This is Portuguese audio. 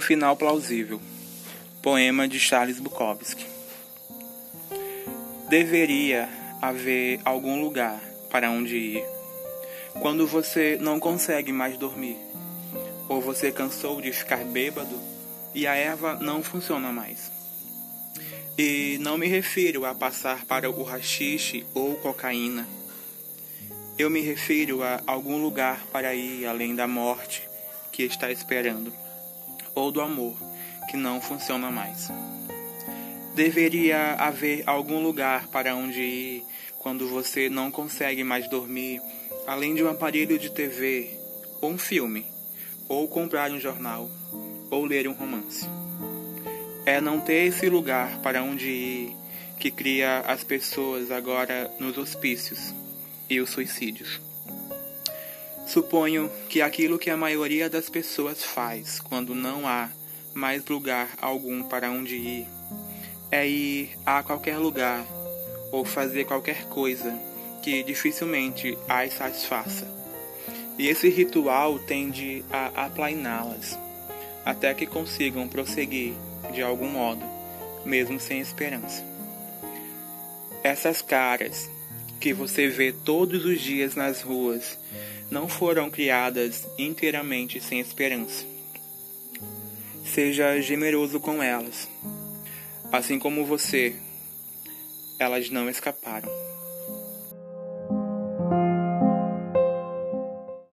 final plausível. Poema de Charles Bukowski. Deveria haver algum lugar para onde ir quando você não consegue mais dormir, ou você cansou de ficar bêbado e a erva não funciona mais. E não me refiro a passar para o rachixe ou cocaína. Eu me refiro a algum lugar para ir além da morte que está esperando, ou do amor que não funciona mais. Deveria haver algum lugar para onde ir quando você não consegue mais dormir, além de um aparelho de TV, ou um filme, ou comprar um jornal, ou ler um romance. É não ter esse lugar para onde ir que cria as pessoas agora nos hospícios e os suicídios. Suponho que aquilo que a maioria das pessoas faz quando não há mais lugar algum para onde ir é ir a qualquer lugar ou fazer qualquer coisa que dificilmente as satisfaça. E esse ritual tende a aplainá-las, até que consigam prosseguir de algum modo, mesmo sem esperança. Essas caras que você vê todos os dias nas ruas não foram criadas inteiramente sem esperança. Seja generoso com elas. Assim como você, elas não escaparam.